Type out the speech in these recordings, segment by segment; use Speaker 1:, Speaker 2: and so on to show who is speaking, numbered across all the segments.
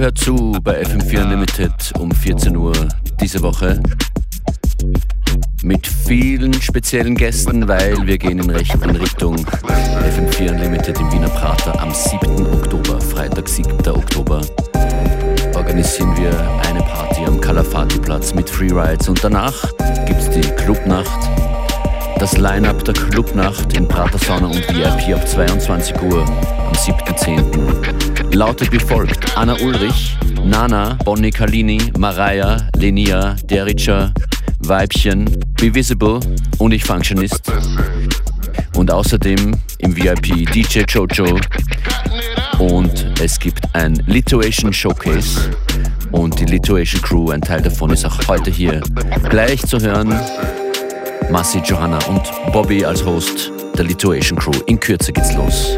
Speaker 1: Hört zu, bei FM4 Unlimited um 14 Uhr diese Woche. Mit vielen speziellen Gästen, weil wir gehen in, Recht, in Richtung FM4 Unlimited im Wiener Prater am 7. Oktober, Freitag 7. Oktober, organisieren wir eine Party am Kalafati-Platz mit Freerides und danach gibt es die Clubnacht das Line-Up der Clubnacht in Prater Sauna und VIP ab 22 Uhr am 7.10. lautet wie folgt: Anna Ulrich, Nana, Bonnie Kalini, Mariah, Lenia, Derica, Weibchen, Be Visible und ich Functionist. Und außerdem im VIP DJ Jojo und es gibt ein Lituation Showcase und die Lituation Crew, ein Teil davon ist auch heute hier gleich zu hören. Massi, Johanna und Bobby als Host der Lituation Crew. In Kürze geht's los.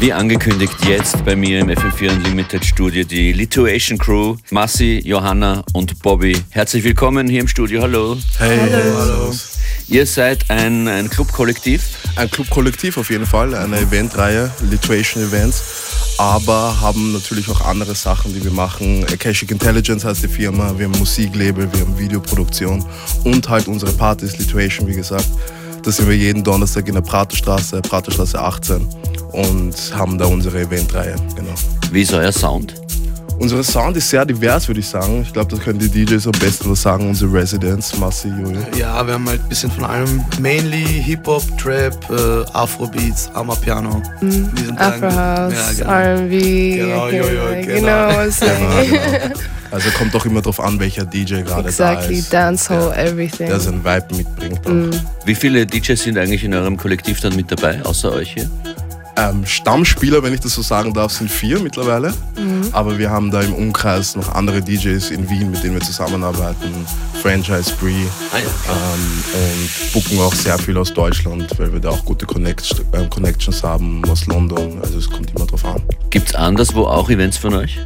Speaker 1: Wie angekündigt, jetzt bei mir im FM4 Unlimited Studio die Lituation Crew, Massi, Johanna und Bobby. Herzlich willkommen hier im Studio. Hallo.
Speaker 2: Hey, hallo. hallo.
Speaker 1: Ihr seid ein, ein Clubkollektiv?
Speaker 2: Ein Clubkollektiv auf jeden Fall, eine Eventreihe, Lituation Events, aber haben natürlich auch andere Sachen, die wir machen. Akashic Intelligence heißt die Firma, wir haben Musiklabel, wir haben Videoproduktion und halt unsere Partys, Lituation, wie gesagt. Da sind wir jeden Donnerstag in der Praterstraße, Praterstraße 18 und haben da unsere Eventreihe. Genau.
Speaker 1: Wie ist euer Sound?
Speaker 2: Unser Sound ist sehr divers, würde ich sagen. Ich glaube, das können die DJs am besten was sagen, unsere Residents, Massi, Julio.
Speaker 3: Ja, wir haben halt ein bisschen von allem. Mainly Hip-Hop, Trap, äh, Afrobeats, Amapiano.
Speaker 4: Mhm. Afro House, ja, genau. R&B.
Speaker 3: Genau, Jojo,
Speaker 4: genau. genau,
Speaker 2: genau, genau. Also kommt doch immer darauf an, welcher DJ gerade
Speaker 4: exactly,
Speaker 2: da ist.
Speaker 4: Dancehall, ja, everything.
Speaker 2: Der seinen Vibe mitbringt.
Speaker 1: Mm. Wie viele DJs sind eigentlich in eurem Kollektiv dann mit dabei, außer euch hier?
Speaker 2: Ähm, Stammspieler, wenn ich das so sagen darf, sind vier mittlerweile. Mhm. Aber wir haben da im Umkreis noch andere DJs in Wien, mit denen wir zusammenarbeiten. Franchise Spree. Ah, ja, ähm, und booken auch sehr viel aus Deutschland, weil wir da auch gute Connect äh, Connections haben aus London. Also es kommt immer drauf an.
Speaker 1: Gibt es anderswo auch Events von euch?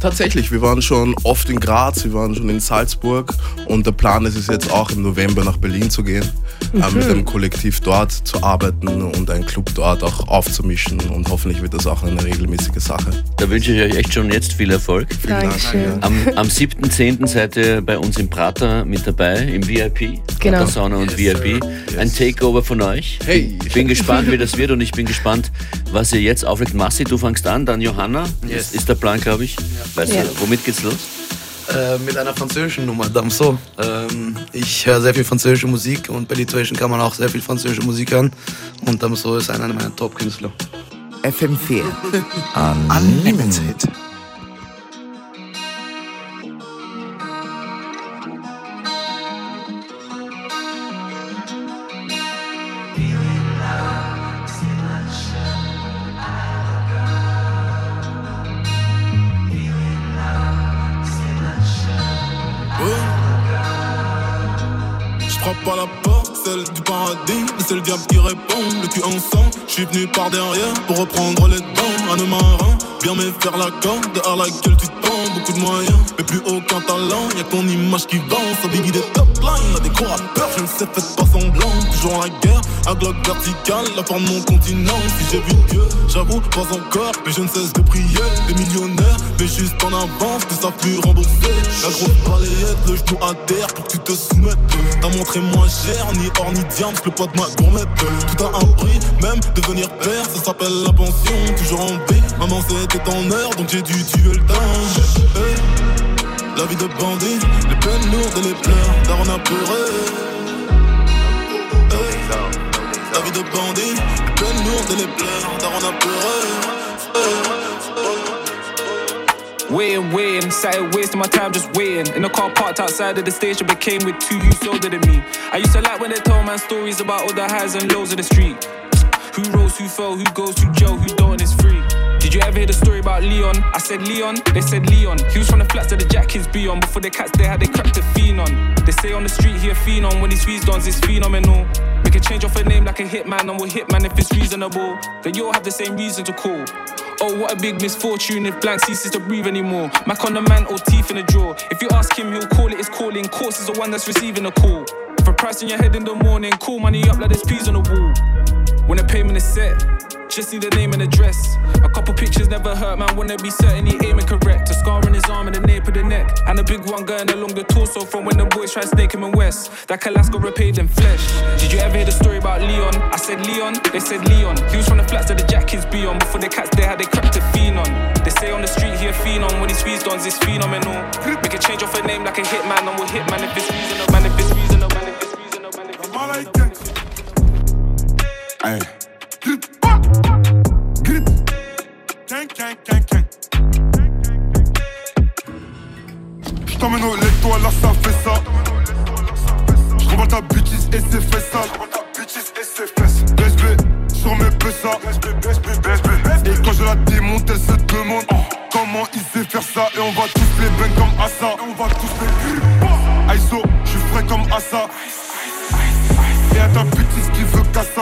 Speaker 2: Tatsächlich, wir waren schon oft in Graz, wir waren schon in Salzburg und der Plan ist es jetzt auch im November nach Berlin zu gehen, mhm. äh, mit einem Kollektiv dort zu arbeiten und einen Club dort auch aufzumischen und hoffentlich wird das auch eine regelmäßige Sache.
Speaker 1: Da wünsche ich euch echt schon jetzt viel Erfolg.
Speaker 4: Vielen Dankeschön.
Speaker 1: Dank. Am, am 7.10. seid ihr bei uns im Prater mit dabei, im VIP. genau. Sauna und yes, VIP. Yes. Ein Takeover von euch. Hey. Ich bin gespannt, wie das wird und ich bin gespannt, was ihr jetzt auflegt. Massi, du fängst an, dann Johanna. Yes. Ist der Plan, glaube ich. Weißt ja. du, womit geht's los?
Speaker 3: Äh, mit einer französischen Nummer, Damso. Ähm, ich höre sehr viel französische Musik und bei Lituation kann man auch sehr viel französische Musik hören. Und Damso ist einer meiner Top-Künstler.
Speaker 5: FM4 Unlimited.
Speaker 6: c'est le diable qui répond, le cul en sang. Je suis venu par derrière pour reprendre les dents. Un marin, bien me faire la corde à laquelle tu tends. Mais plus aucun talent. Y'a ton image qui vend, ça biggie des top lines. A des gros rappeurs, je ne sais, faites pas semblant. Toujours la guerre, à glock verticale, la forme de mon continent. Si j'ai vu Dieu, j'avoue, pas encore, mais je ne cesse de prier. Des millionnaires, mais juste en avance, que ça plus rembourser. La grosse balayette, le genou à terre pour que tu te soumettes. T'as montré moins cher, ni or ni diamant, le poids de ma gourmette. Tout a un prix, même devenir père, ça s'appelle la pension. Toujours en B, maman c'était en heure, donc j'ai dû tuer le temps. La vie de bandit, les peines lourdes et les pleurs, a pleuré. La vie de bandit, les peines lourdes et les pleurs, a.
Speaker 7: Waiting, waiting, wasting my time just waiting. In the car parked outside of the station, became with two youths older than me. I used to like when they told man stories about all the highs and lows of the street. Who rose, who fell, who goes to jail, who don't, is free. You ever hear the story about Leon? I said Leon, they said Leon. He was from the flats that the jack be on. Before the cats, they had they cracked a fiend on. They say on the street he a fiend on. When he squeezed on, it's phenomenal. We can change off a name like a hitman, and we'll hitman if it's reasonable. Then you'll have the same reason to call. Oh, what a big misfortune if blank ceases to breathe anymore. Mac on the man or teeth in the drawer. If you ask him, he'll call it his calling. Course is the one that's receiving a call. For price in your head in the morning, call money up like there's peas on the wall. When the payment is set, just need the name and address. A couple pictures never hurt, man. Wanna be certain he aiming correct. A scar on his arm and the nape of the neck. And a big one going along the torso from when the boys tried snake him in West. That Kalasco repaid in flesh. Did you ever hear the story about Leon? I said Leon, they said Leon. He was from the flats that the jack kids be on. Before the cats they had they cracked a fiend on. They say on the street he a on. When he squeezed on, it's phenomenal. Make a change off a name like a hitman. And we'll hitman if it's reasonable, man. If it's reasonable, man. If it's reasonable, man. If it's reasonable.
Speaker 6: Hey. Grip. Au lait, toi là, ça fait ça. J'remballe ta bêtise et ses fesses ça ta bêtise et ses fesses. BSB, sur mes pesas. BSB, BSB, Et quand je la démonte, elle se demande comment il sait faire ça. Et on va tous les bang comme Assa. Et on va tous les. ISO, j'suis frais comme Assa. À ta bêtise qui veut casser.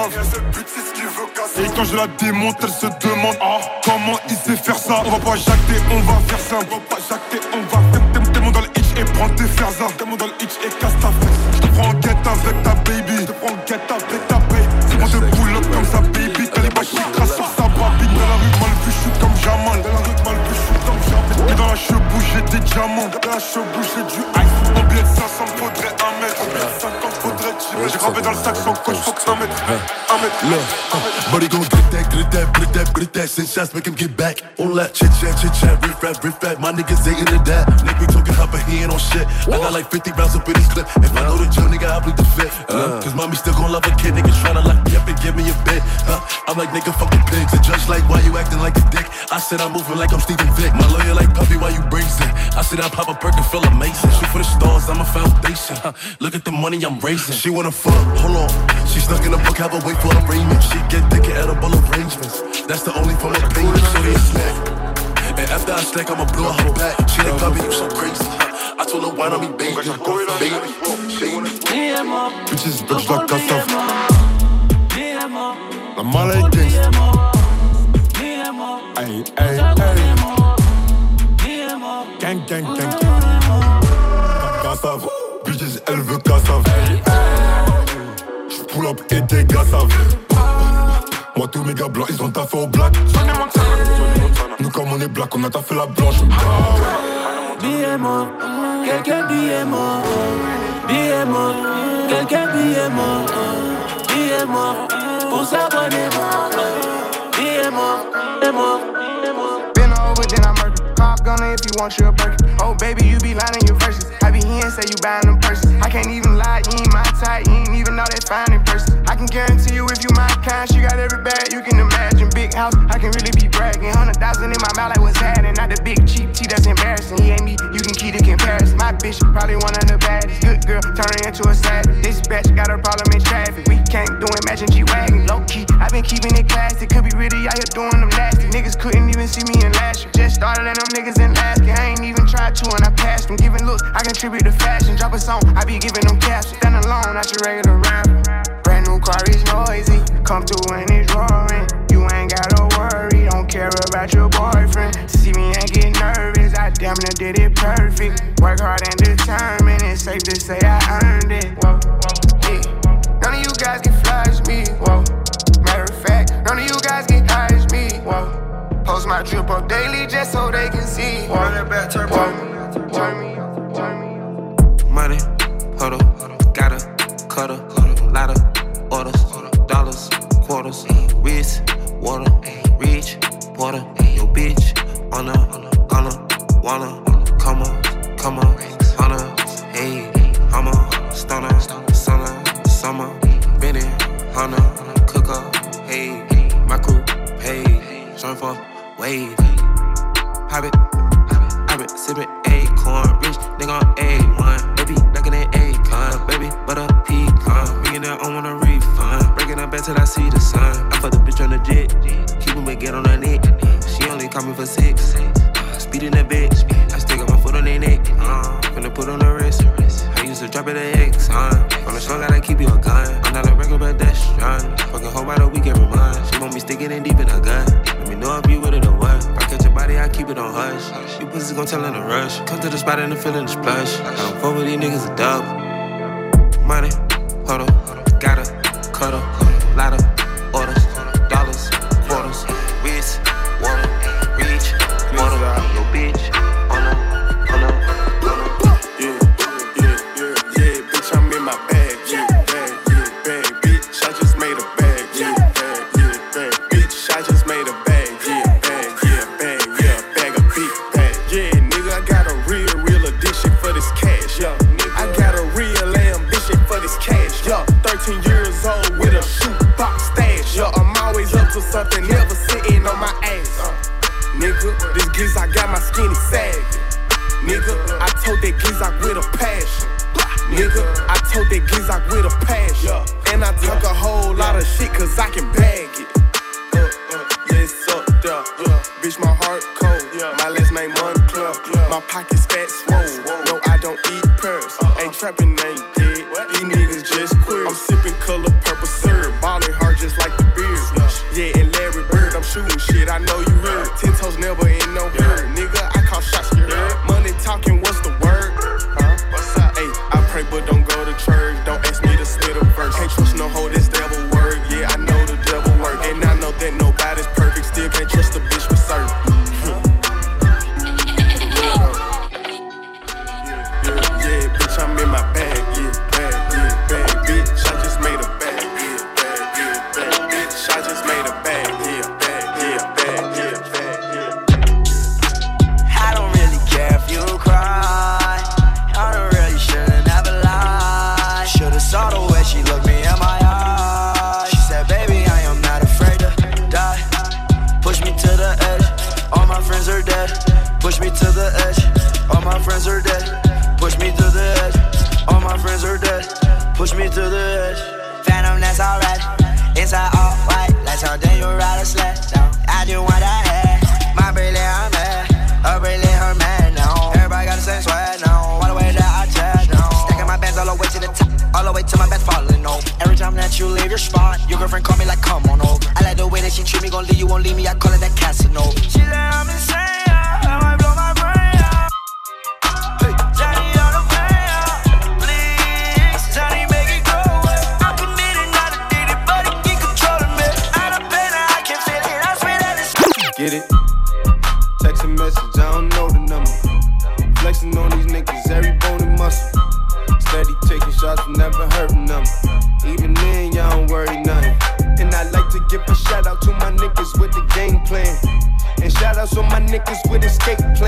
Speaker 6: Et quand je la démonte, elle se demande ah, comment il sait faire ça. On va pas jacter, on va faire ça. On va pas jacter, on va faire. Mon dans le hitch et prends tes fers. T'es mon dans le hitch et casse ta fesse. Je te prends en guette avec ta baby. Je te prends en guette avec ta baby. Moi pull up comme ça, baby. T'as les qui crassent sur sa babine. Dans la rue, mal vu, shoot comme Jamal. Dans la rue, mal vu, shoot comme Jamal. Et dans la cheveux, j'ai des diamants. Dans la cheveux, j'ai du ice. En billet de 500, faudrait un mètre. J'ai gravé dans le sac sans coach, faut que un mètre. Look, buddy gon' get that, get that, get that, get that. Send shots, make him get back. All that chit chat, chit chat, riff rap, riff rap. My niggas ain't into that. Nigga, we talking hop he ain't on shit. I got like 50 rounds up in this clip. If I know the drill, nigga, I bleed the fit. Uh, Cause mommy still gon' love a kid. Niggas tryna lock me up and give me a bit. Uh, I'm like, nigga, fucking pigs. The judge like, why you acting like a dick? I said I'm moving like I'm Stephen Vick. My lawyer like, puppy, why you brazen? I said I pop a perk and feel amazing. Shoot for the stars, I'm a foundation. Uh, look at the money I'm raising. She wanna fuck, hold on. She stuck in a book, have a wait for arraignment. She get thick at edible arrangements. That's the only form of payment. So they snack. And after I snack, I'ma blow her back. She like, puppy, you so crazy. I told her, why don't me baby? Baby, baby. Bitches, bitch, like cassave. La mala est gangsta. Ay, ay, ay. pull-up et des gars savent. Moi tous mes gars blancs ils ont taffé au black. Nous comme on est black on a taffé la blanche.
Speaker 8: Billet-moi, quelqu'un billet-moi Billet-moi,
Speaker 5: quelqu'un billet-moi Billet-moi, pour s'abonner.
Speaker 8: Moi Billet-moi, billet-moi if you want your perk. Oh, baby, you be lying your verses. I be here and say you buying them purses. I can't even lie, you ain't my type, you ain't even know that fine in person. I can guarantee you if you my kind, she got every bag you can imagine. Big house, I can really be bragging. Hundred thousand in my mouth, like what's happening? Not the big cheap tea, that's embarrassing. He ain't me, you can keep the comparison. My bitch, probably one of the baddest. Good girl, turning into a sad. This bitch got a problem in traffic. We can't do it, matching G-Wagon. Low key, i been keeping it classy, could be really out here doing them nasty. Niggas couldn't even see me in last year. Just started at them niggas in asking. I ain't even tried to, and I passed them. Giving looks, I contribute to fashion. Drop a song, I be giving them caps. Stand alone, not your regular rapper. Brand new car is noisy, come through and it's roaring. You ain't gotta worry, don't care about your boyfriend. See me and get nervous, I damn near did it perfect. Work hard and determined, it's safe to say I earned it. Whoa, whoa, yeah. None of you guys can flash me, whoa. None of you guys get high as me. Whoa. Post my drip up daily just so they can see. Whoa. Run it back, turn me up, turn me up, turn me up.
Speaker 5: Money, huddle, gotta cut a lot of orders, dollars, quarters, wrist, water, reach, water, your bitch on a, on a, wanna, come on, come on, on a, hey, I'm a stunner, summer, summer, renting, hunter. for waves. Hobbit. feeling splash.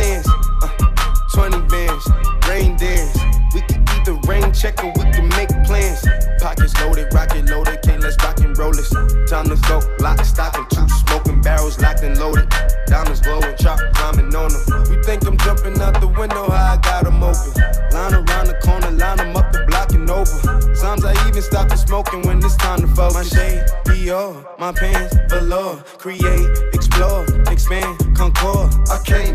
Speaker 6: bands, uh,
Speaker 9: 20 bands, rain dance. We can
Speaker 6: the rain check
Speaker 9: or we can make plans. Pockets loaded, rocket loaded, can't let's rock and roll this. Time to go, lock, stock, and two smoking barrels locked and loaded. Diamonds glowing, chop climbing on them. We think I'm jumping out the window, how I got them open. Line around the corner, line them up, the block and over. Sometimes I even stop the smoking when it's time to focus. My shade, Dior, my pants, below. Create, explore, expand, concord.
Speaker 10: I came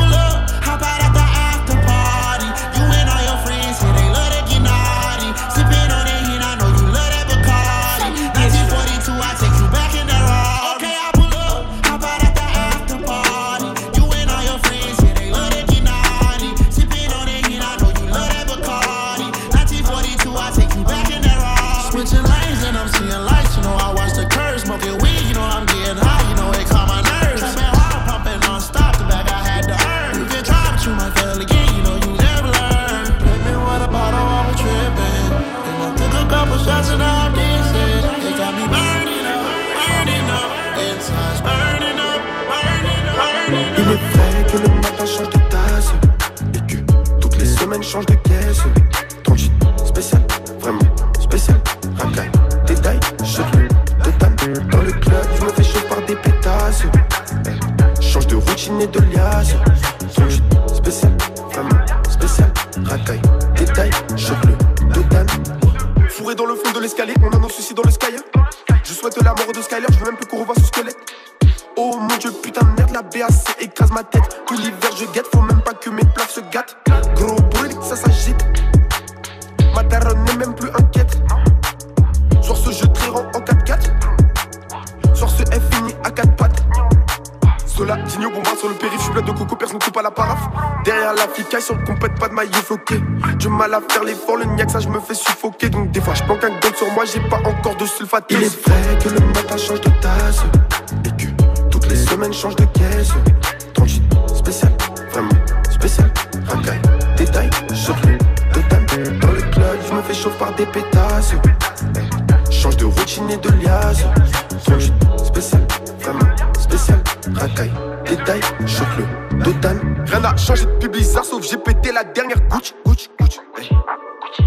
Speaker 11: on a
Speaker 9: nos soucis dans le sky Je souhaite la mort de Skyler, je veux même plus qu'on revoie ce squelette Oh mon dieu, putain de merde, la BAC écrase ma tête. Tout l'hiver je guette, faut même pas que mes plats se gâtent. Gros bruit, ça s'agite. Ma daronne n'est même plus inquiète. Sur ce jeu très en 4-4. Sur ce F fini à 4 pattes. Sola, Digno, bombarde sur le périph', je suis plein de coco, personne coupe à la paraffe. Derrière la sur le compète, pas de maillot floqué. Du mal à faire l'effort, le niaque, ça je me fais suffoquer. Donc des fois, je planque un gun sur moi, j'ai pas encore de sulfate. Il est vrai que le matin change de tasse. Et que toutes les semaines changent de caisse. 38 spécial, vraiment spécial. Racaille, détail, cheveux, total. Dans le club, je me fais chauffe par des pétasses. Eh, Change de routine et de liasse. 38 spécial, vraiment spécial. Racaille, détail, cheveux, total. Rien n'a changé depuis Blizzard, sauf j'ai pété la dernière Gucci, Gucci, Gucci. eh.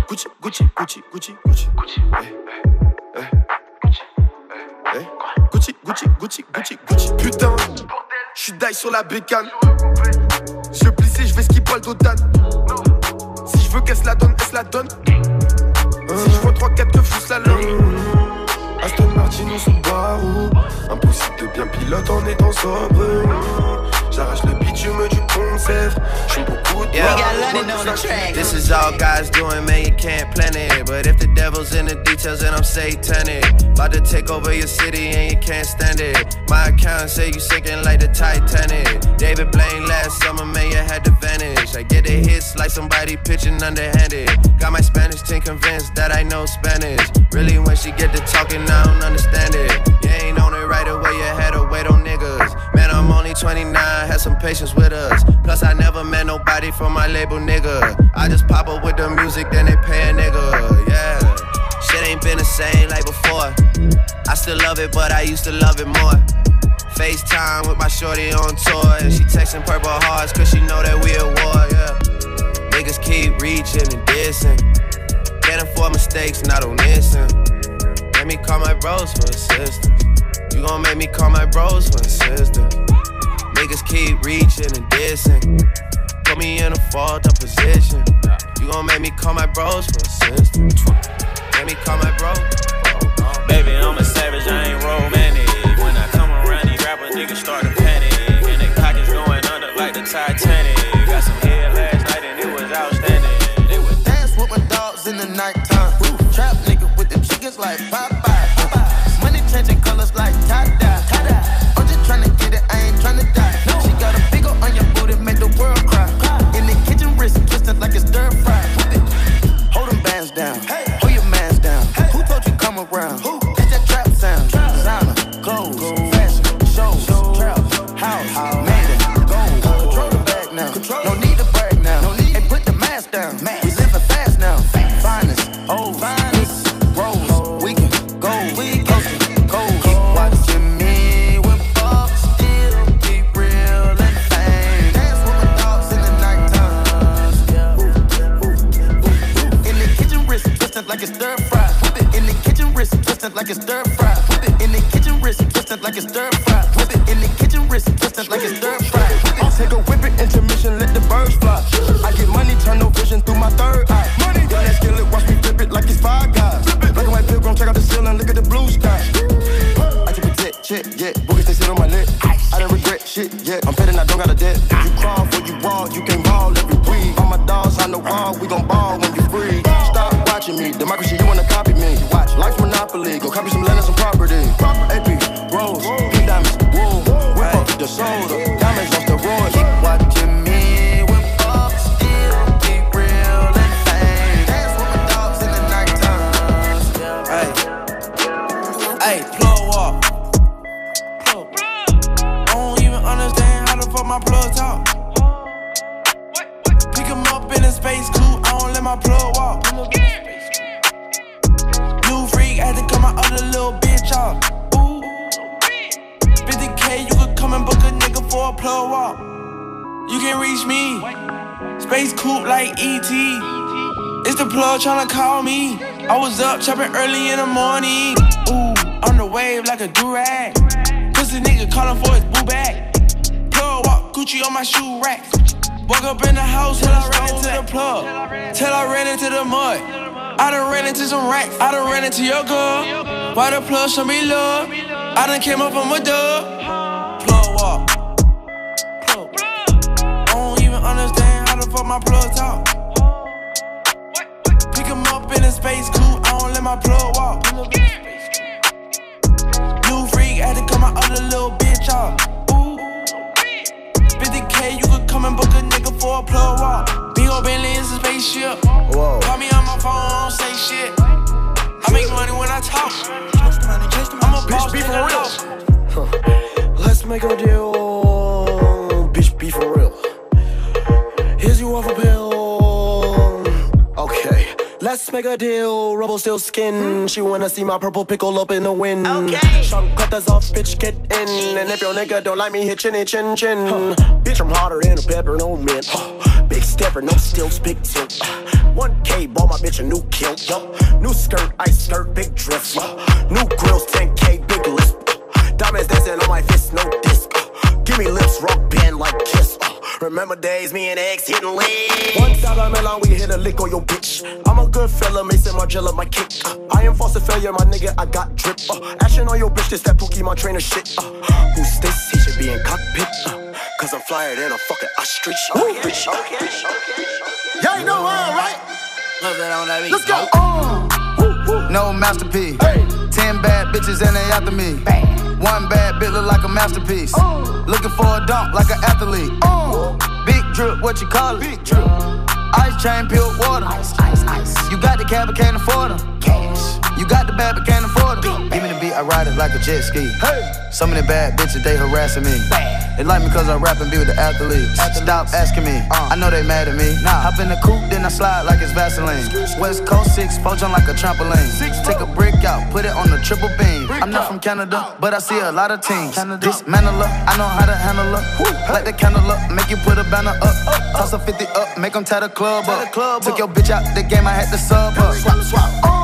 Speaker 9: Gucci, Gucci, Gucci, Gucci, Gucci, Gucci. eh, eh, eh. Eh. Gucci, Gucci, Gucci, Gucci, Gucci. Putain, j'suis die sur la bécane. Je plissé, je vais skipper le dodan. Si je veux qu'elle se la donne, elle se la donne. Aston Martin ou Subaru Impossible de bien pilote en étant sobre
Speaker 8: J'arrache le bitume du concept. J'suis beaucoup de
Speaker 9: Yeah. We got London on the track. This is all God's doing, man. You can't plan it. But if the devil's in the details, then I'm satanic. About to take over your city and you can't stand it. My account say you sinking like the Titanic. David Blaine last summer, man, you had to vanish. I get the hits like somebody pitching underhanded. Got my Spanish team convinced that I know Spanish. Really, when she get to talking, I don't understand patience with us. Plus, I never met nobody from my label, nigga. I just pop up with the music, then they pay a nigga, yeah. Shit ain't been the same like before. I still love it, but I used to love it more. FaceTime with my shorty on tour. And she texting purple hearts, cause she know that we at war, yeah. Niggas keep reaching and dissing. Can't afford mistakes, and I don't listen. Let me call my bros for assistance. You gon' make me call my bros for assistance. Niggas keep reaching and dissing. Put me in a fault up position. You gon' make me call my bros for assistance. Let me call my bro.
Speaker 12: Uh, Baby, I'm a savage, I ain't romantic. When I come around, these rappers niggas start
Speaker 11: fry. Whip it in the kitchen, wrist twisted like it's stir fry. Whip it in the kitchen, wrist twisted like it's stir fry. Whip it in the kitchen, wrist twisted like it's stir fry. I'll take a whip it, intermission, let the birds fly. I get money, turn no vision through my third eye. Money, yeah, that skillet, watch me flip it like it's five guys. Black and white pilgrim, check out the ceiling, look at the blue sky. Check, yeah. Boogers, they sit on my lip. I don't regret shit, yeah. I'm betting I don't got a debt. You crawl for you walk, you can ball every week. All my dogs on the wall, we gon' ball when you free. Stop watching me, democracy, you wanna copy me. Watch, life's monopoly, go copy some land and some property. AP, rose, pink diamonds, wool, whip up the soda, diamonds off the road.
Speaker 12: Plug walk. You can reach me. Space coupe like ET. It's the plug tryna call me. I was up chopping early in the morning. Ooh, on the wave like a durag. Pussy nigga calling for his boo bag. Plug walk Gucci on my shoe rack. Woke up in the house till I ran into the plug. Till I ran into the mud. I done ran into some racks. I done ran into your girl. Why the plug show me love? I done came up from a dub. Understand how the fuck my plug talk. Pick 'em up in a space coupe, I don't let my plug walk. New freak, had to cut my other little bitch off. Ooh. 50k, you could come and book a nigga for a plug walk. Big ol' Bentley is a spaceship.
Speaker 10: Whoa.
Speaker 12: Call me on my phone, I don't say shit. I make money when I talk. I'm a boss,
Speaker 10: be for real. Let's make a deal. Let's make a deal. Rubble still skin. Hmm? She wanna see my purple pickle up in the wind. Okay. Sharp cutters off, bitch, get in. And if your nigga don't like me, hit chinny chin chin. Bitch, I'm hotter than a pepper, no mint. Big stepper, no stills, big tilt. 1K, bought my bitch a new kilt. Yo. New skirt, ice skirt, big drift. New grills, 10K, big lisp. Diamonds dancing on my fist, no disc. Give me lips, rock band like kiss. Uh, remember days, me and X hitting lit. One dollar melon, we hit a lick on your bitch. I'm a good fella, Maison Margiela, my kick. Uh, I am false failure, my nigga, I got drip. Uh, action on your bitch, this that Pookie, my trainer shit. Uh, who's this? He should be in cockpit. Uh, Cause I'm flyer than a fucking ostrich. Okay, okay, okay.
Speaker 13: Y'all ain't know why, right?
Speaker 14: Let's go. Uh, no masterpiece. Hey. Ten bad bitches and they after me. Bang. One bad bitch look like a masterpiece. Uh. Looking for a dunk like an athlete. Uh. Big drip, what you call it? Big drip. Ice chain, pure water. Ice, ice, ice. You got the cab, but can't afford them. Cash. You got the bad, but can't afford them. Give me the beat, I ride it like a jet ski. Hey. Some of the bad bitches, they harassing me. Bad. They like me cause I rap and be with the athletes. Stop asking me, uh. I know they mad at me. Nah. Hop in the coupe, then I slide like it's Vaseline. West Coast 6, poach on like a trampoline. Six, Take a brick out, put it on the triple beam. I'm not from Canada, but I see a lot of teams. Canada. Dismantle her, I know how to handle her. Light the candle up, make you put a banner up. Toss a 50 up, make them tie the club up. Took your bitch out the game, I had to sub up. Swap, swap.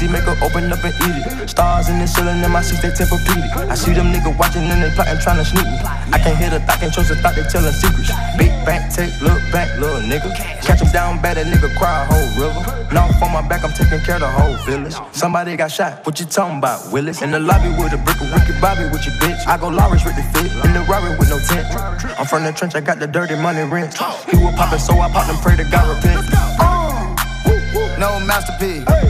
Speaker 15: easy, make her open up and eat it. Stars in the ceiling in my seats, they tempur-pedic. I see them niggas watching and they plotting, trying to sneak me. I can't hear the thought, can't trust the thought, they telling secrets. Big bank, take, look back, little nigga. Catch him down bad, that nigga cry a whole river. Now on my back, I'm taking care of the whole village. Somebody got shot, what you talking about, Willis? In the lobby with a brick of Ricky Bobby with your bitch. I go Lawrence with the fit, in the Rari with no tent. I'm from the trench, I got the dirty money rent. He was poppin', so I popped and pray to God repent.
Speaker 14: No masterpiece. Ten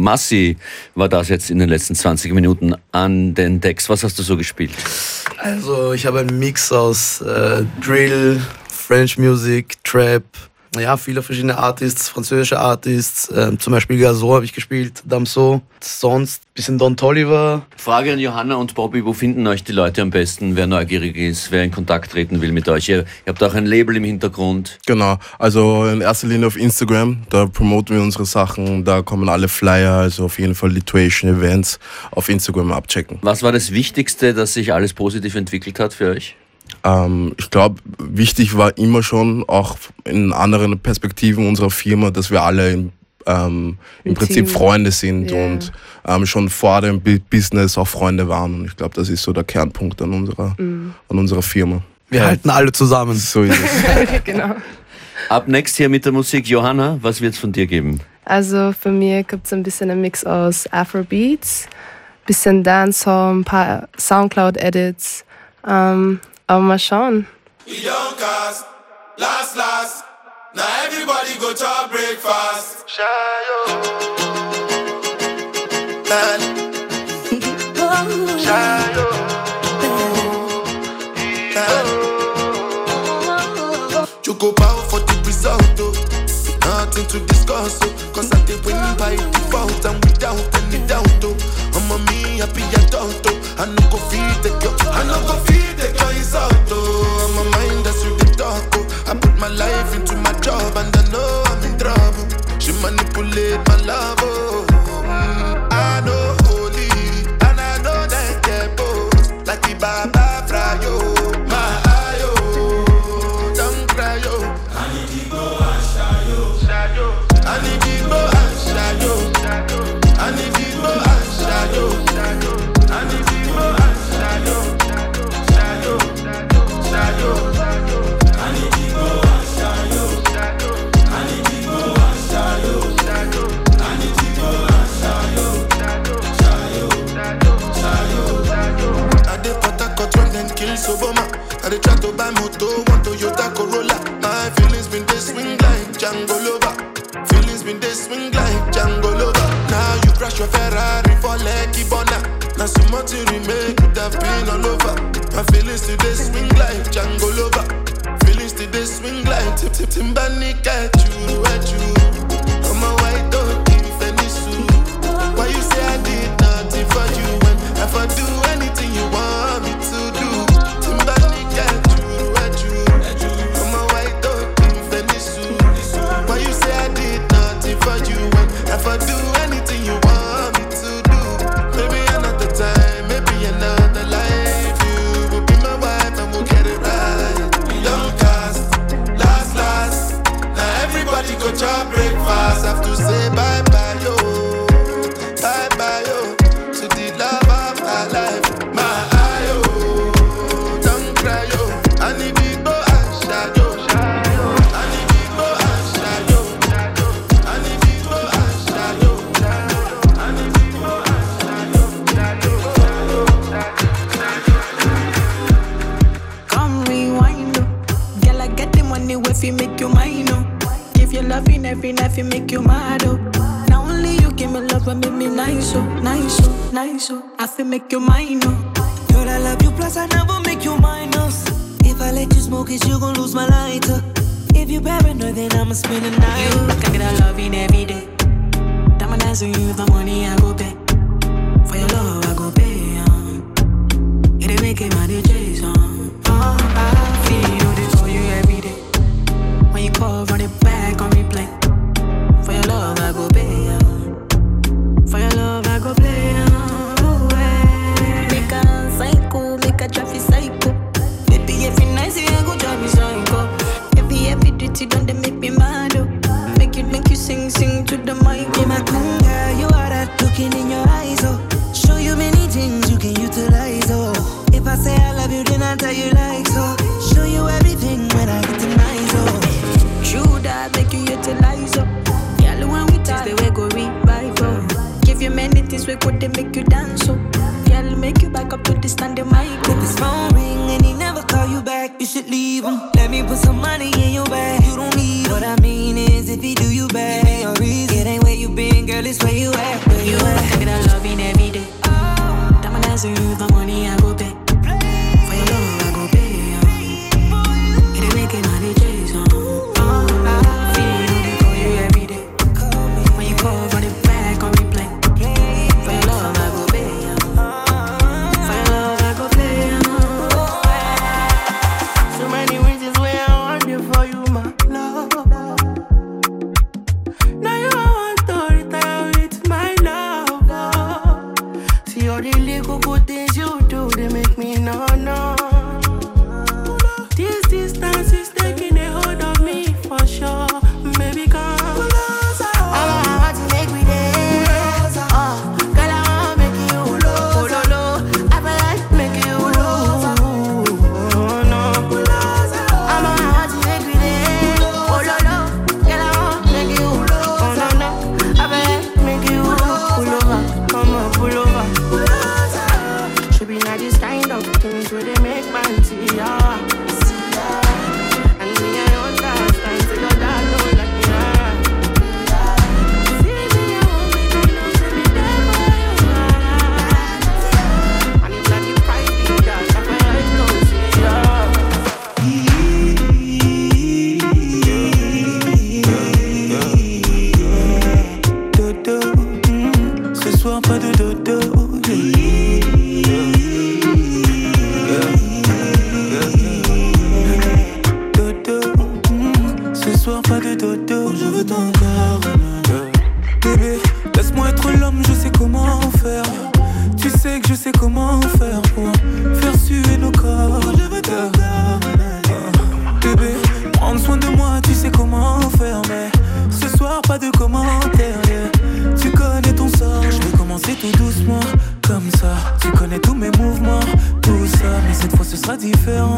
Speaker 1: Massi war das jetzt in den letzten 20 Minuten an den Text. Was hast du so gespielt?
Speaker 3: Also ich habe einen Mix aus äh, Drill, French Music, Trap, ja, viele verschiedene Artists, französische Artists, ähm, zum Beispiel Gazo habe ich gespielt, Damso, sonst ein bisschen Don Toliver.
Speaker 1: Frage an Johanna und Bobby, wo finden euch die Leute am besten, wer neugierig ist, wer in Kontakt treten will mit euch? Ihr, ihr habt auch ein Label im Hintergrund.
Speaker 2: Genau, also in erster Linie auf Instagram, da promoten wir unsere Sachen, da kommen alle Flyer, also auf jeden Fall Lituation Events auf Instagram abchecken.
Speaker 1: Was war das Wichtigste, dass sich alles positiv entwickelt hat für euch?
Speaker 2: Ähm, ich glaube, wichtig war immer schon, auch in anderen Perspektiven unserer Firma, dass wir alle im, ähm, im Prinzip Team. Freunde sind yeah. und ähm, schon vor dem Business auch Freunde waren. Und ich glaube, das ist so der Kernpunkt an unserer, mm. an unserer Firma.
Speaker 3: Wir ja. halten alle zusammen.
Speaker 2: So ist es.
Speaker 4: genau.
Speaker 1: Ab next hier mit der Musik. Johanna, was wird es von dir geben?
Speaker 4: Also für mich gibt es ein bisschen ein Mix aus Afrobeats, bisschen Dancehall, ein paar Soundcloud-Edits. Ähm, aber mal schauen.
Speaker 16: We don't cast, last, last. Now everybody go to breakfast. Shayo. Shayo. You go bow for the result, oh. Nothing to discuss, oh. Cause I did win by default and without any doubt, oh. I'm a me happy adult, oh. I no go feed the girl, I no go life into job. She manipulate my love, oh. Ferrari for lucky boner, Now so much you remake could have been all over. My feelings today swing like Django Lover. Feelings today swing like Tip Tip Timbani catch you, catch you.
Speaker 17: every night you make you mad oh. Now only you give me love and make me nice oh, nice oh, nice oh. I feel make you mine oh.
Speaker 18: Girl, I love you plus I never make you minus. If I let you smoke it, you gon' lose my lighter. If you paranoid, then I'ma spend the night.
Speaker 17: You like can get a loving every day. Diamonds on you, the money I go pay. For your love, I go pay. Um. It ain't making money, Jason. Oh, I feel you, they
Speaker 18: call you
Speaker 17: every day. When you call, run it back on
Speaker 19: me. body make you dance
Speaker 11: so pas de commentaires. Tu connais ton sort, je vais commencer tout doucement, comme ça. Tu connais tous mes mouvements, tout ça, mais cette fois ce sera différent.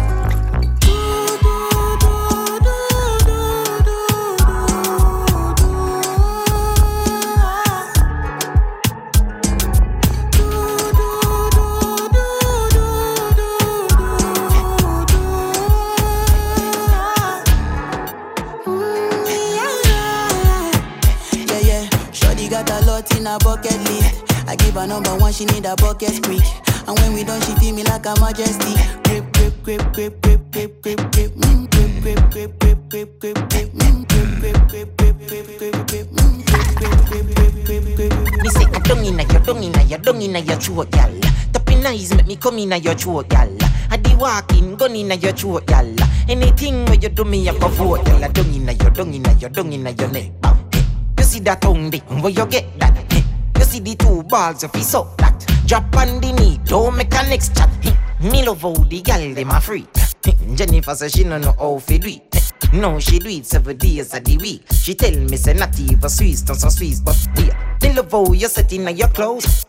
Speaker 20: Me
Speaker 21: say I dung inna your dung inna your dung inna your throat, gal. Tapping eyes make me come inna your throat, gal. I di walking gun inna your throat, gal. Anything where you do me, I go vote. I dung inna your dung inna your dung inna your neck. You see that tongue where you get that? You see the two balls, if you suck that. Drop on the knee, don't make a next chat. Me love how the gal dem a free. Jennifer say she no know how fi do it. No, she do it seven days of the week. She tell me say not even Swiss, don't so Swiss, but yeah. Me love how you set in your clothes.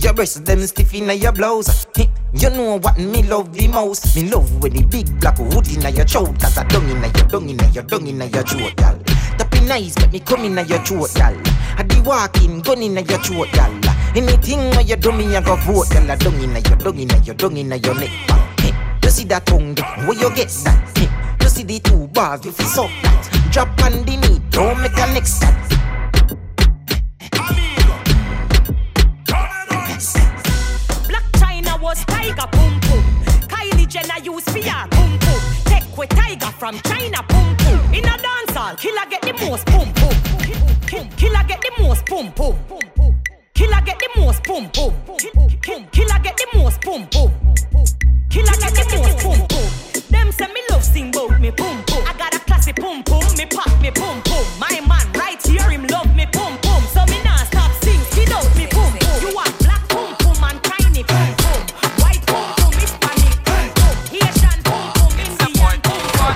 Speaker 21: Your breasts them stiff in your blouse. You know what me love the most? Me love when the big black hood in your throat. Cause I dung in your dung in your dung in your throat, gal. Tapping nice, make me come in your throat, gal. I di walking, gun in your throat, gal. Anything where you do me, I go vote, gal. I dung in your dung in your dung in your neck. You see that tongue, where you get that? See the two bars, if you suck that. Drop on the knee, don't make a next step.
Speaker 22: Blac Chyna was Tyga pum pum. Kylie Jenner used fear pum pum. Take with Tyga from China pum pum. In a dance hall, killer get the most pum pum. Killer get the most pum pum. Killer get the most pum pum. Killer get the most pum pum. Killer get the most pum pum. Them say me love sing bout me pum pum. I got a classy boom boom. Me pop me boom boom. My man right here him love me boom boom. So me nah stop sing He out me boom pum. You want black boom pum and tiny pum pum. White pum pum, Hispanic pum boom. Haitian pum pum, Indian pum pum.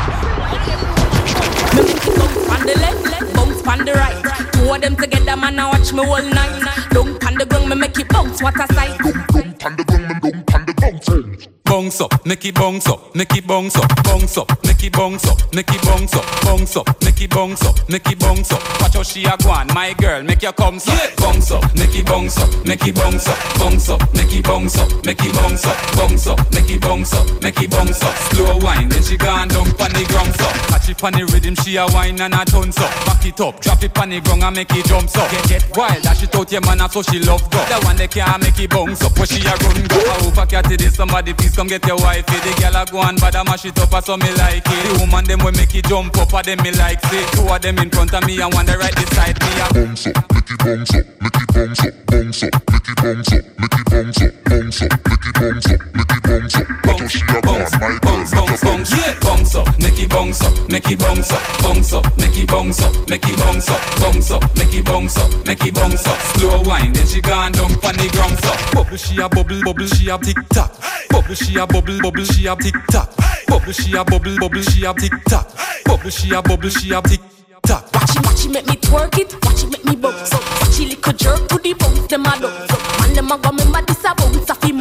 Speaker 23: Bounce on the left, left, bounce on the right. Two of them together, man, I watch me all night. Don't on the ground, me make it bounce. What a sight.
Speaker 24: Down on the ground, me down on the bounce up, make it bounce up, make it bounce up, bounce up, make it bounce up, make it bounce up, bounce up, make it bounce up, make it bounce up. Watch how she a go on, my girl, make your come up. Bounce up, make it bounce up, make it bounce up, bounce up, make it bounce up, make it bounce up, bounce up, make it bounce up, make it bounce up. Slow wine, then she gone down pon the ground up. Catch it pon the rhythm, she a wine and a tons up. Back it up, drop it pon the ground and make it jump up. Get get wild, dash it out your man, so she love go. The one they can't make it bounce up, but she a run go. I hope I catch it, somebody please come get your wifey. The girl a go and bad a mash it up, so me like it. The woman them will make it jump up, a them me like see. Two of them in front of me and one the right beside me. Bounce up, make it bounce up, make it bounce up, bounce up, make it bounce up, make it bounce up, bounce up, make it bounce up, make it bounce up. Bounce, she a bounce, my bounce, bounce, bounce, yeah. Bounce up, make it bounce up, make it bounce up, bounce up, make it bounce up, make it bounce up, bounce up, make it bounce up, make it bounce up. Slow wine, then she gone down pon the ground up. Bubble, she a bubble, bubble, she a tick tock. Bubble, she a bubble, bubble, she a tick tock. Bubble, she a bubble, bubble, she a tick tock. Bubble, she a bubble, she a tick tock.
Speaker 23: Watch it, watch it, make me twerk it. Watch it, make me bounce. Watch it, lick a jerk to the bounce. Them a up. Man, them a go remember this a bounce a fi.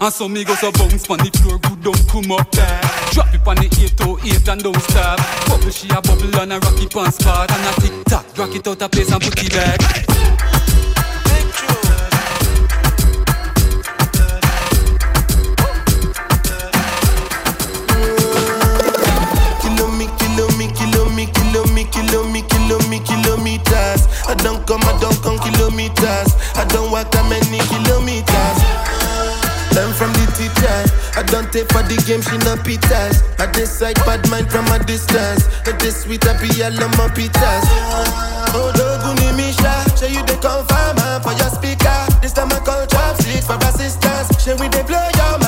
Speaker 24: And so me go so bounce pon the floor, good don't come up there. Drop it pon the 808 and don't stop. Bubble she a bubble and a rock it pon spot and a tick tock. Rock it out a place and put it back.
Speaker 16: I for the game, she no pitas. I decide bad mind from a distance. It is sweet, I be all on my pitas. Oh, Doguni Misha, show you the confirm for your speaker. This time I call chopsticks for assistance. Show we they blow your mind.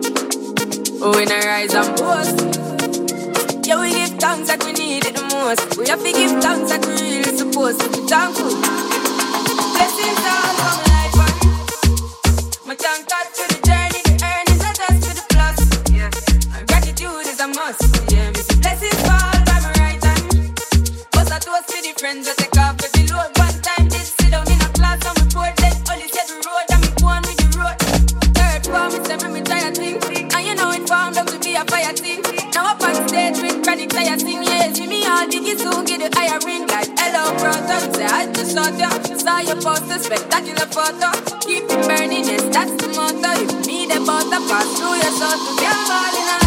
Speaker 25: Oh, we not rise and boast. Yeah, we give thanks like we need it the most. We have to give thanks like we really supposed to be thankful. Blessings all from life and my thank God for the journey, the earnings are just for the plus. Yeah, and gratitude is a must. Yeah, blessings fall by my right hand. But I toast to the friends that diggy soon get the higher ring like hello brother. Say I just saw you, saw your poster, spectacular photo. Keep it burning, yes that's the motto. If me the butter pass through your soul to be a ball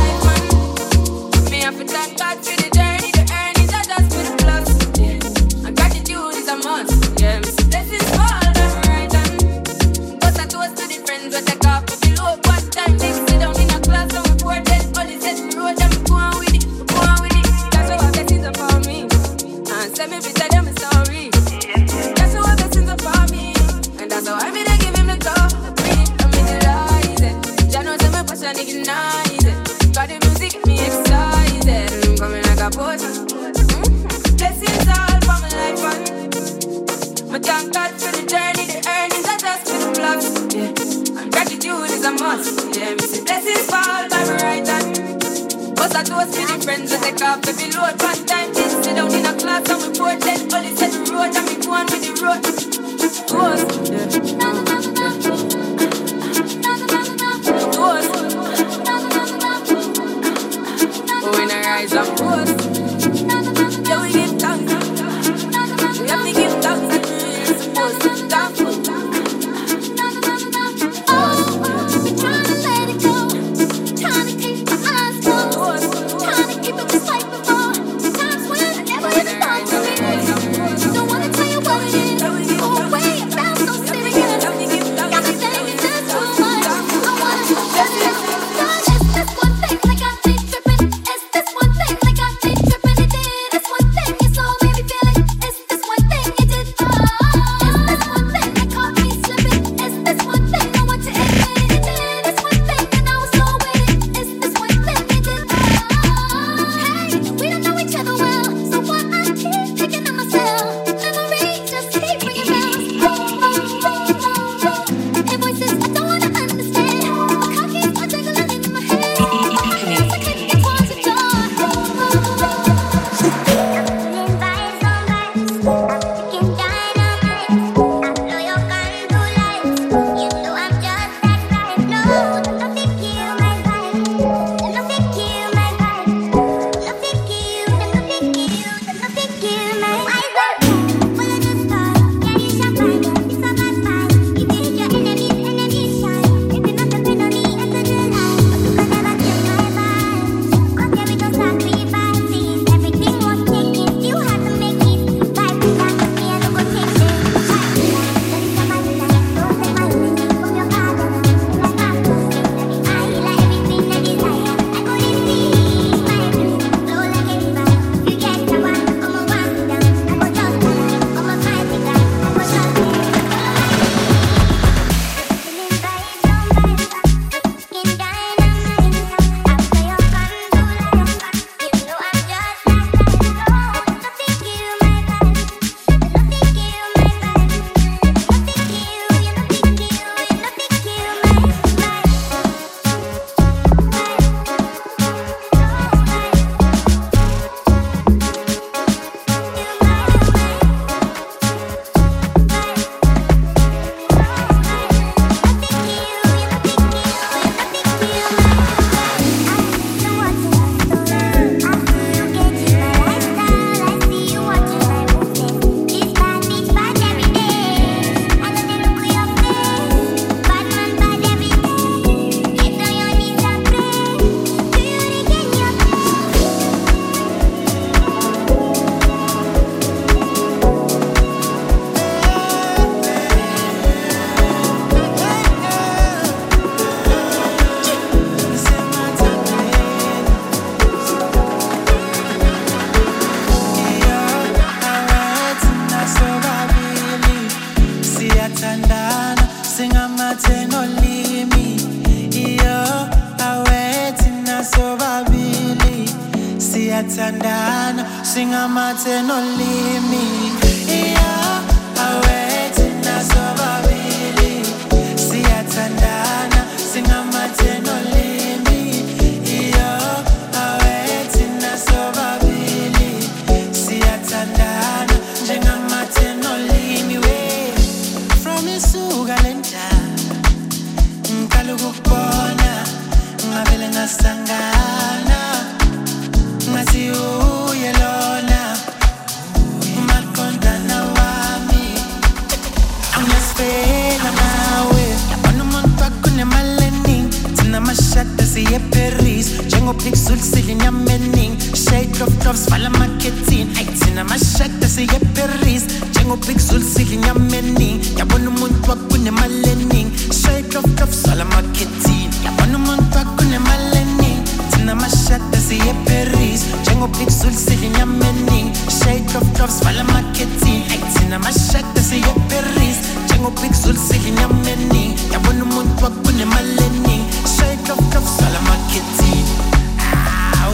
Speaker 26: siye eparis njengopixul silinyama eningi shade of drops vala ayi thina amashada siye eparis njengopixul silinyama eningi yabona umuntu wakunemali eningi shade of drops vala amakethini Ah,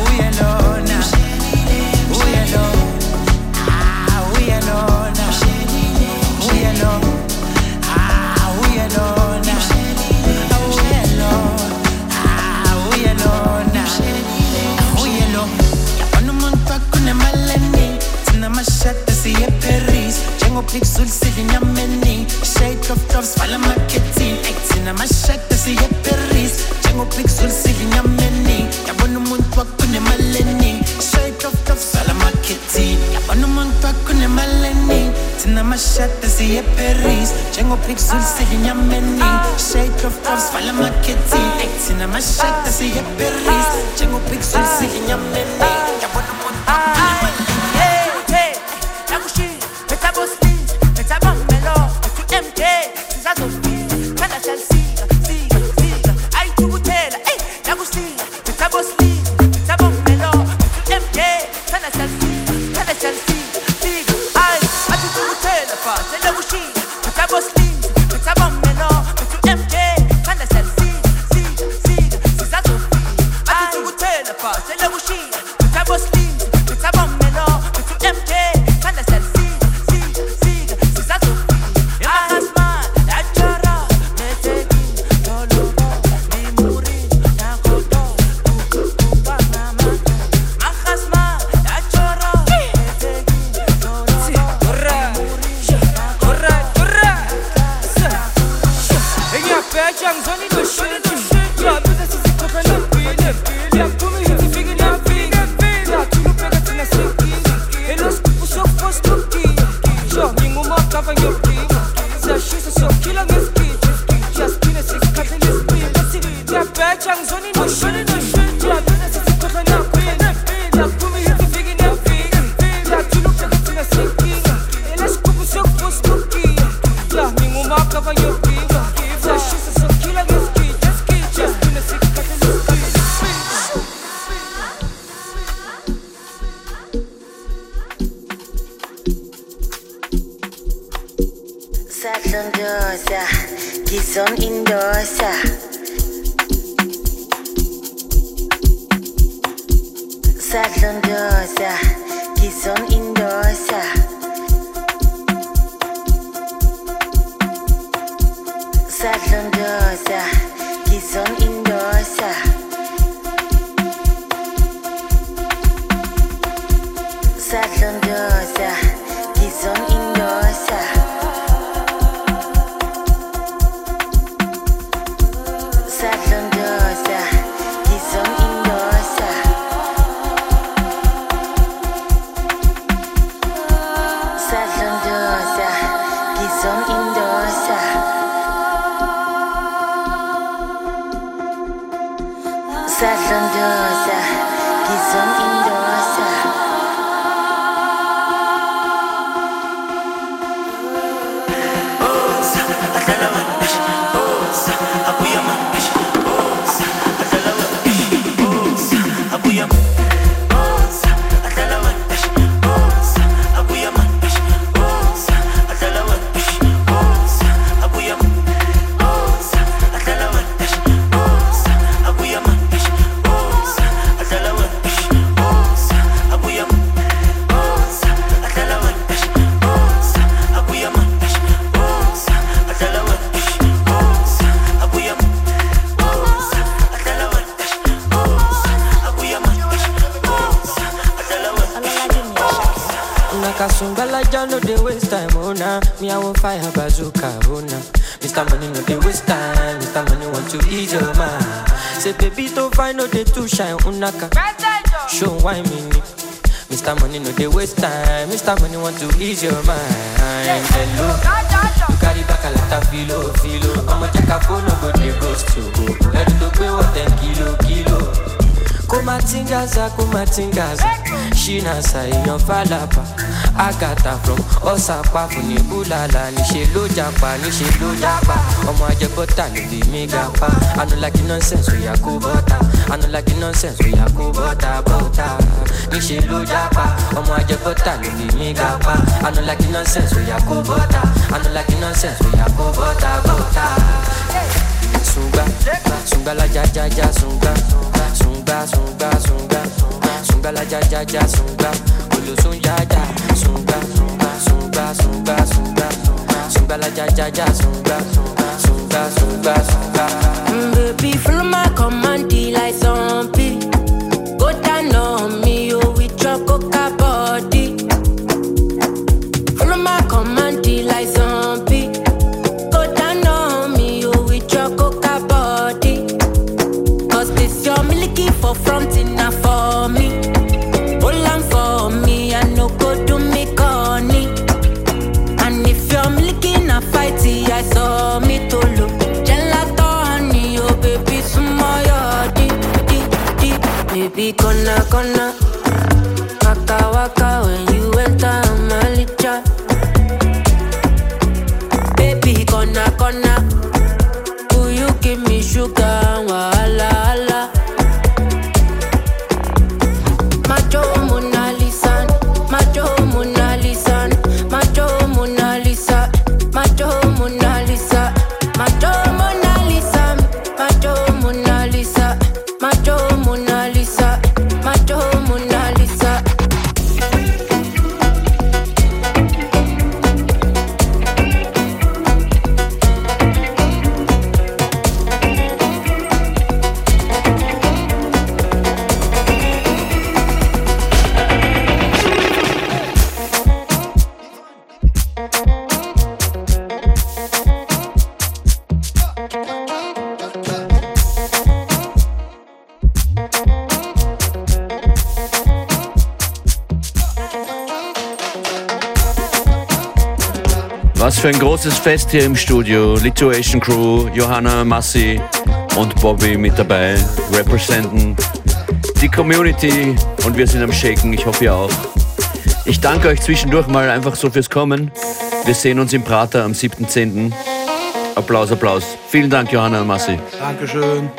Speaker 26: eparis njengopixul silinyama eningi shade of drops vala amakethini ayi thina amashada siye eparis njengopixul silinyama eningi yabona umuntu wakunemali eningi shade of drops vala amakethini yabona umuntu wakunemali eningi thina amashada siye eparis njengopixul silinyama eningi shade of drops vala amakethini ayi thina amashada siye eparis njengopixul silinyama eningi yabona umuntu wakunemali
Speaker 27: Satlondosa, Gizon Indosa.
Speaker 19: Unaka. Show why me ni. Mr. Money no dey waste time, Mr. Money want to ease your mind. Hello, you carry back a lot of filo, filo. I'ma check a phone, no go dey ghost you. Let it pay what ten kilo, kilo. kumatingaza kumatingaza ṣínàṣà èèyàn fàlàpà àgàtà from ọ̀sàpá fún ní búlàlà níṣẹ́ ló japa níṣẹ́ ló japa ọmọ ajẹgbọ́ta ló lè mí gapa anulaki nonsense oya kó bọ́ta anulaki nonsense oya kó bọ́ta bọ́ta níṣẹ́ ló japa. Ọmọ ajẹgbọ́ta ló lè mí gapa. Anulaki nonsense oya kó bọ́ta anulaki nonsense oya kó bọ́ta bọ́ta. Sunga, sunga la ja ja ja sunga, sunga sunga sunga, sunga la ja ja ja sunga, olo sun ja ja. Sunga sunga sunga sunga, sunga la ja ja ja sunga, sunga
Speaker 23: Mm, Baby, follow my command on me, oh, with your. Follow my command Baby, gonna gonna. Waka waka when you enter my licha. Baby, gonna gonna. Will you give me sugar?
Speaker 1: Für ein großes Fest hier im Studio. Lituation Crew, Johanna, Massi und Bobby mit dabei, representen die Community und wir sind am Shaken. Ich hoffe ihr auch. Ich danke euch zwischendurch mal einfach so fürs Kommen. Wir sehen uns im Prater am 7.10. Applaus, Applaus. Vielen Dank, Johanna und Massi.
Speaker 3: Dankeschön.